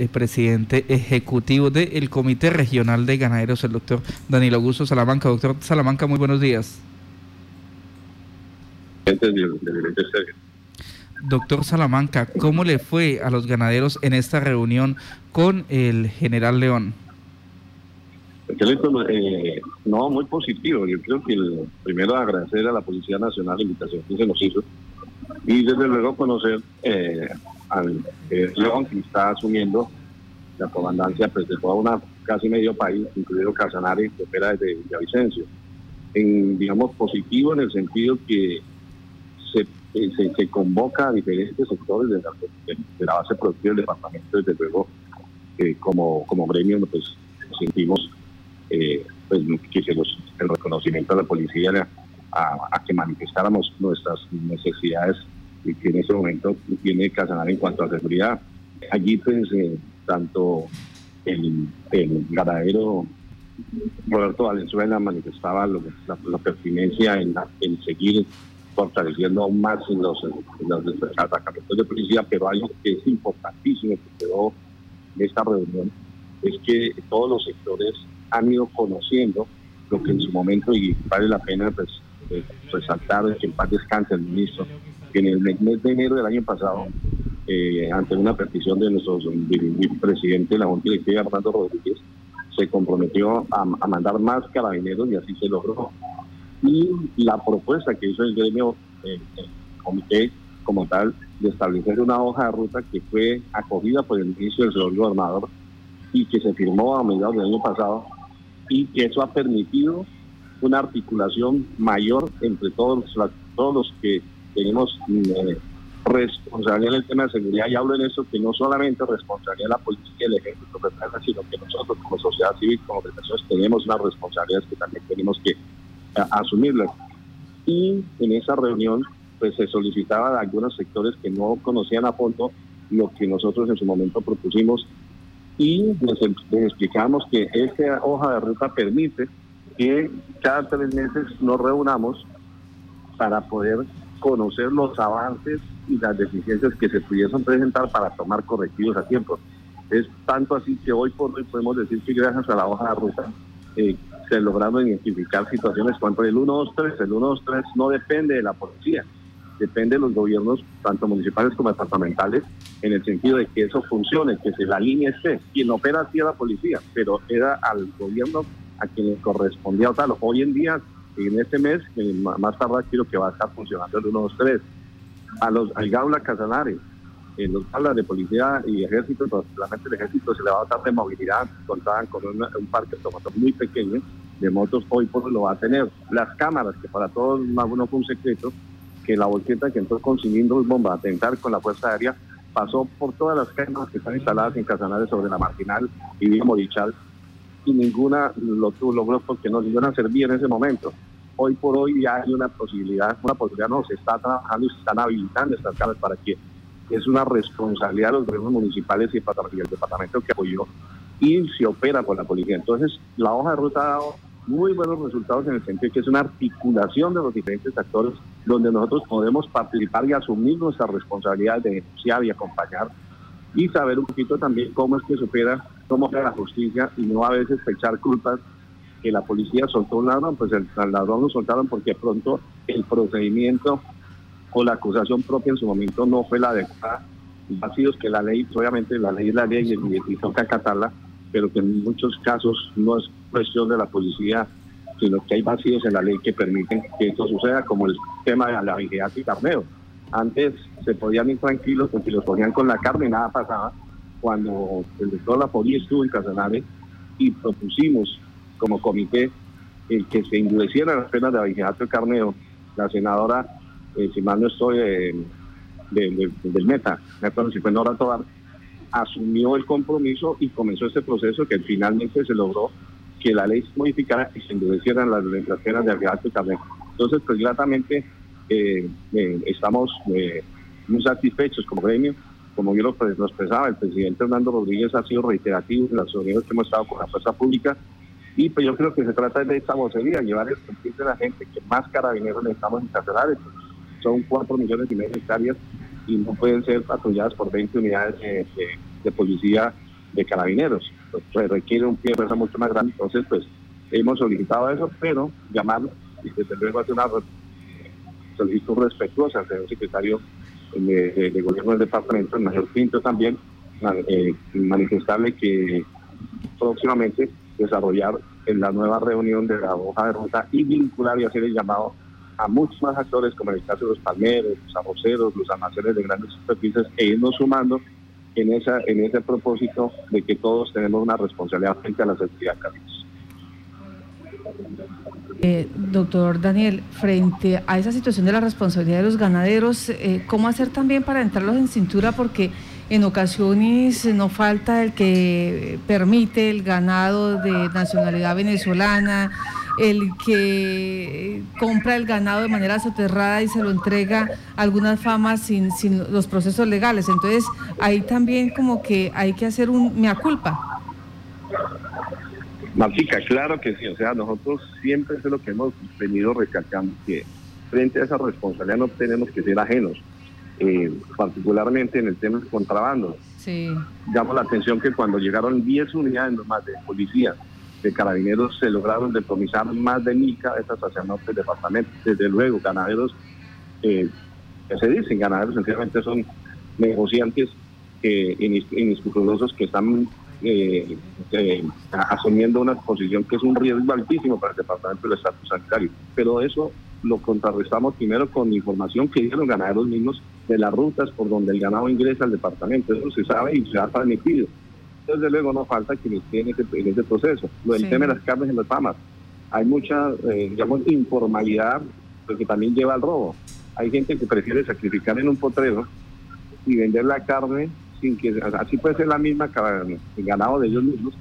el presidente ejecutivo del Comité Regional de Ganaderos, el doctor Danilo Augusto Salamanca. Doctor Salamanca, muy buenos días. Doctor Salamanca, ¿cómo le fue a los ganaderos en esta reunión con el general León? Eh, no, muy positivo. Yo creo que el, primero agradecer a la Policía Nacional la invitación que se nos hizo y desde luego conocer eh, al eh, León que está asumiendo la comandancia pues, de toda una casi medio país, incluido Casanare, que opera desde Villavicencio. En, digamos, positivo en el sentido que se, eh, se, convoca a diferentes sectores de la, base productiva del departamento, desde luego, como, como gremio, pues sentimos eh, pues, que el reconocimiento a la policía a, que manifestáramos nuestras necesidades que en ese momento tiene Casanare en cuanto a seguridad. Allí pues eh, tanto el, el ganadero Roberto Valenzuela manifestaba la, pertinencia en, en, seguir fortaleciendo aún más en los, en los de policía, pero algo que es importantísimo que quedó en esta reunión es que todos los sectores han ido conociendo lo que en su momento, y vale la pena pues, eh, resaltar que en paz descanse el ministro, que en el mes de enero del año pasado, eh, ante una petición de nuestro presidente de la Junta Directiva, Fernando Rodríguez, se comprometió a, mandar más carabineros y así se logró. Y la propuesta que hizo el gremio, eh, el comité como tal, de establecer una hoja de ruta que fue acogida por el ministro del señor gobernador y que se firmó a mediados del año pasado y que eso ha permitido una articulación mayor entre todos todos los que tenemos eh, responsabilidad en el tema de seguridad y hablo en eso que no solamente responsabilidad la policía y el ejército sino que nosotros como sociedad civil, como organizaciones tenemos unas responsabilidades que también tenemos que eh, asumirlas. Y en esa reunión pues se solicitaba de algunos sectores que no conocían a fondo lo que nosotros en su momento propusimos y les, explicamos que esta hoja de ruta permite que cada tres meses nos reunamos para poder conocer los avances y las deficiencias que se pudiesen presentar para tomar correctivos a tiempo. Es tanto así que hoy por hoy podemos decir que gracias a la hoja de ruta eh, se lograron identificar situaciones cuanto el 123. El 123 no depende de la policía, depende de los gobiernos, tanto municipales como departamentales, en el sentido de que eso funcione, que se la línea esté. Quien opera así es la policía, pero era al gobierno a quien le correspondía tal. Hoy en día, en este mes, más tarde quiero que va a estar funcionando el 123. A los, al Gaula Casanares, en los tablas de policía y ejército, particularmente el ejército se le va a dar de movilidad, contaban con un parque automotor muy pequeño de motos, hoy por hoy lo va a tener. Las cámaras, que para todos más uno fue un secreto, que la volqueta que entró con cilindros bomba a atentar con la Fuerza Aérea pasó por todas las cámaras que están instaladas en Casanares sobre la Marginal y Villa Morichal y ninguna lo logró porque no ninguna servía en ese momento. Hoy por hoy ya hay una posibilidad, una posibilidad no, se está trabajando y se están habilitando estas cámaras para que es una responsabilidad de los gobiernos municipales y el departamento que apoyó y se opera por la policía. Entonces, la hoja de ruta ha dado muy buenos resultados en el sentido de que es una articulación de los diferentes actores donde nosotros podemos participar y asumir nuestra responsabilidad de denunciar y acompañar y saber un poquito también cómo es que se opera, cómo opera la justicia y no a veces echar culpas que la policía soltó un ladrón, pues el, ladrón lo soltaron porque pronto el procedimiento o la acusación propia en su momento no fue la adecuada. Vacíos que la ley, obviamente la ley es la ley y, y toca acatarla, pero que en muchos casos no es cuestión de la policía, sino que hay vacíos en la ley que permiten que esto suceda, como el tema de la vigilancia y carneo. Antes se podían ir tranquilos porque los ponían con la carne y nada pasaba. Cuando el doctor Lapoli estuvo en Casanare y propusimos como comité el que se endurecieran las penas de vigilancia y carneo, la senadora, eh, si mal no estoy, del Meta, me acuerdo si fue Nora Tobar, asumió el compromiso y comenzó este proceso que finalmente se logró que la ley se modificara y se endurecieran las, las penas de vigilancia y carneo. Entonces, pues gratamente eh, eh, estamos eh, muy satisfechos como gremio. Como yo lo, expresaba, el presidente Hernando Rodríguez ha sido reiterativo en las reuniones que hemos estado con la fuerza pública. Y pues yo creo que se trata de esta vocería, llevar el sentir de la gente que más carabineros necesitamos en Cacerales. Son cuatro millones y medio de hectáreas y no pueden ser patrulladas por 20 unidades de, policía de carabineros. Pues, requiere un pie de fuerza mucho más grande. Entonces, pues hemos solicitado eso, pero llamar y desde luego hacer una solicitud respetuosa señor secretario de, gobierno del departamento, el mayor Pinto también, eh, manifestarle que próximamente desarrollar en la nueva reunión de la hoja de ruta y vincular y hacer el llamado a muchos más actores, como en el caso de los palmeros, los arroceros, los almacenes de grandes superficies, e irnos sumando en, esa, en ese propósito de que todos tenemos una responsabilidad frente a la seguridad caribeña. Eh, doctor Daniel, frente a esa situación de la responsabilidad de los ganaderos, eh, ¿cómo hacer también para entrarlos en cintura? Porque en ocasiones no falta el que permite el ganado de nacionalidad venezolana, el que compra el ganado de manera soterrada y se lo entrega a algunas famas sin, sin los procesos legales. Entonces, ahí también como que hay que hacer un mea culpa. Martica, claro que sí. O sea, nosotros siempre es lo que hemos venido recalcando, que frente a esa responsabilidad no tenemos que ser ajenos, eh, particularmente en el tema del contrabando. Sí. Llamo la atención que cuando llegaron 10 unidades más de policía, de carabineros, se lograron decomisar más de mil cabezas hacia el norte del departamento. Desde luego, ganaderos, eh, que se dicen ganaderos, sencillamente son negociantes eh, inescrupulosos que están eh, eh, asumiendo una posición que es un riesgo altísimo para el departamento del estatus sanitario. Pero eso lo contrarrestamos primero con información que dieron ganaderos mismos de las rutas por donde el ganado ingresa al departamento. Eso se sabe y se ha transmitido. Desde luego no falta quienes tienen en ese proceso. Lo del tema de las carnes en las famas. Hay mucha, eh, digamos, informalidad que también lleva al robo. Hay gente que prefiere sacrificar en un potrero y vender la carne sin que así puede ser la misma el ganado de ellos mismos,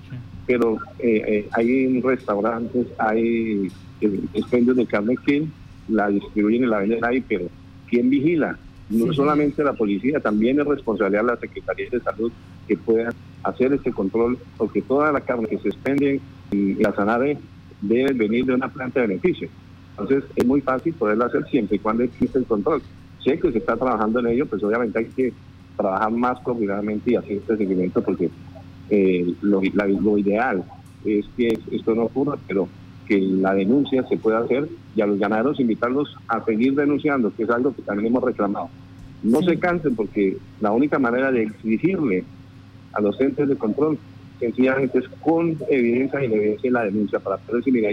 pero eh, eh, hay restaurantes, hay eh, expendios de carne que la distribuyen y la venden ahí, pero ¿quién vigila? No solamente la policía, también es responsabilidad de la Secretaría de Salud que pueda hacer este control, porque toda la carne que se expende en la Sanare debe venir de una planta de beneficio. Entonces es muy fácil poderlo hacer siempre y cuando existe el control. Sé que se está trabajando en ello, pues obviamente hay que trabajar más coordinadamente y hacer este seguimiento porque eh, lo, ideal es que esto no ocurra, pero que la denuncia se pueda hacer y a los ganaderos invitarlos a seguir denunciando, que es algo que también hemos reclamado. No se cansen porque la única manera de exigirle a los entes de control sencillamente es con evidencia y evidencia la denuncia para poder decir, mira,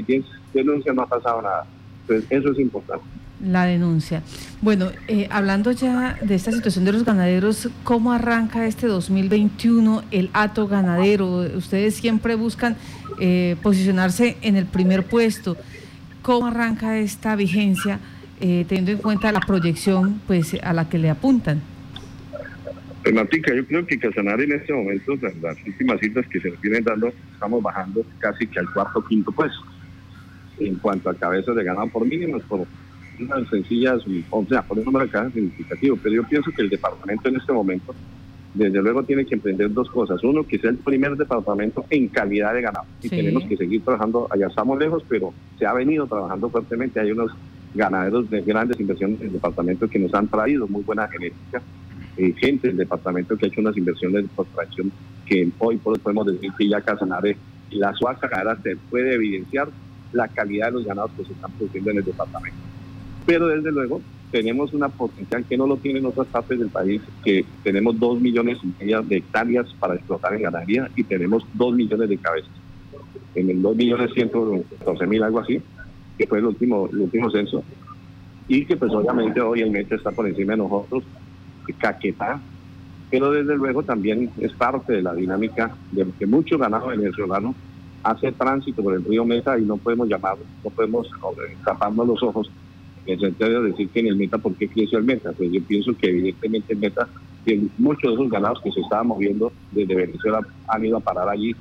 denuncia, no ha pasado nada. Entonces, eso es importante la denuncia. Bueno, eh, hablando ya de esta situación de los ganaderos, ¿cómo arranca este 2021 el ato ganadero? Ustedes siempre buscan eh, posicionarse en el primer puesto. ¿Cómo arranca esta vigencia eh, teniendo en cuenta la proyección pues a la que le apuntan? Pues Martica, yo creo que Casanare en este momento, las últimas citas que se nos vienen dando, estamos bajando casi que al cuarto o quinto puesto en cuanto a cabezas de ganado por mínimos, por unas sencillas, o sea, por un cajas significativo, pero yo pienso que el departamento en este momento, desde luego, tiene que emprender dos cosas. Uno, que sea el primer departamento en calidad de ganado. Y tenemos que seguir trabajando, allá estamos lejos, pero se ha venido trabajando fuertemente. Hay unos ganaderos de grandes inversiones en el departamento que nos han traído muy buena genética. Eh, gente del departamento que ha hecho unas inversiones de extracción que hoy podemos decir que ya Casanare y la Suaza se puede evidenciar la calidad de los ganados que se están produciendo en el departamento pero desde luego tenemos una potencial que no lo tienen otras partes del país, que tenemos dos millones y medio de hectáreas para explotar en ganadería y tenemos dos millones de cabezas. En el dos millones ciento mil, algo así, que fue el último, el último censo, y que pues obviamente hoy el meta está por encima de nosotros, Caquetá, pero desde luego también es parte de la dinámica de que mucho ganado venezolano hace tránsito por el río Meta y no podemos llamar, no podemos taparnos los ojos en sentido de decir que en el meta, ¿por qué creció el meta? Pues yo pienso que evidentemente el meta, muchos de esos ganados que se estaban moviendo desde Venezuela han ido a parar allí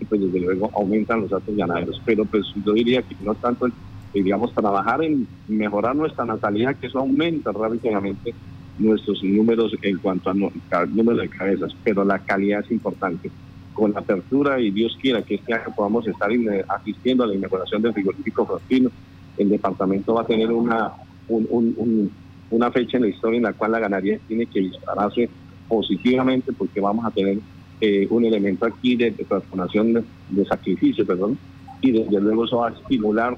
y pues desde luego aumentan los datos ganaderos. Pero pues yo diría que no tanto, digamos, trabajar en mejorar nuestra natalidad, que eso aumenta rápidamente nuestros números en cuanto a número de cabezas, pero la calidad es importante. Con la apertura y Dios quiera que este año podamos estar asistiendo a la inauguración del frigorífico Fortino, el departamento va a tener una, una fecha en la historia en la cual la ganadería tiene que dispararse positivamente porque vamos a tener eh, un elemento aquí de, transformación de, sacrificio, perdón, y desde luego eso va a estimular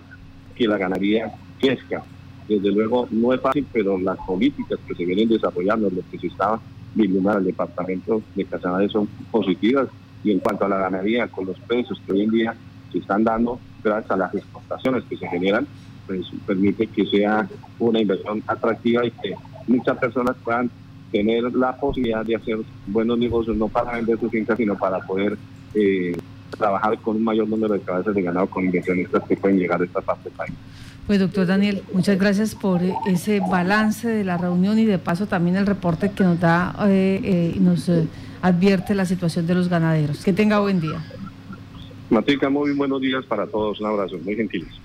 que la ganadería crezca. Desde luego no es fácil, pero las políticas que se vienen desarrollando, lo que se está en el departamento de Casanare son positivas. Y en cuanto a la ganadería, con los precios que hoy en día se están dando, gracias a las exportaciones que se generan, pues permite que sea una inversión atractiva y que muchas personas puedan tener la posibilidad de hacer buenos negocios, no para vender sus fincas, sino para poder eh, trabajar con un mayor número de cabezas de ganado con inversionistas que pueden llegar a esta parte del país. Pues doctor Daniel, muchas gracias por ese balance de la reunión y de paso también el reporte que nos da eh, eh, y nos advierte la situación de los ganaderos. Que tenga buen día. Matica, muy buenos días para todos. Un abrazo, muy gentiles.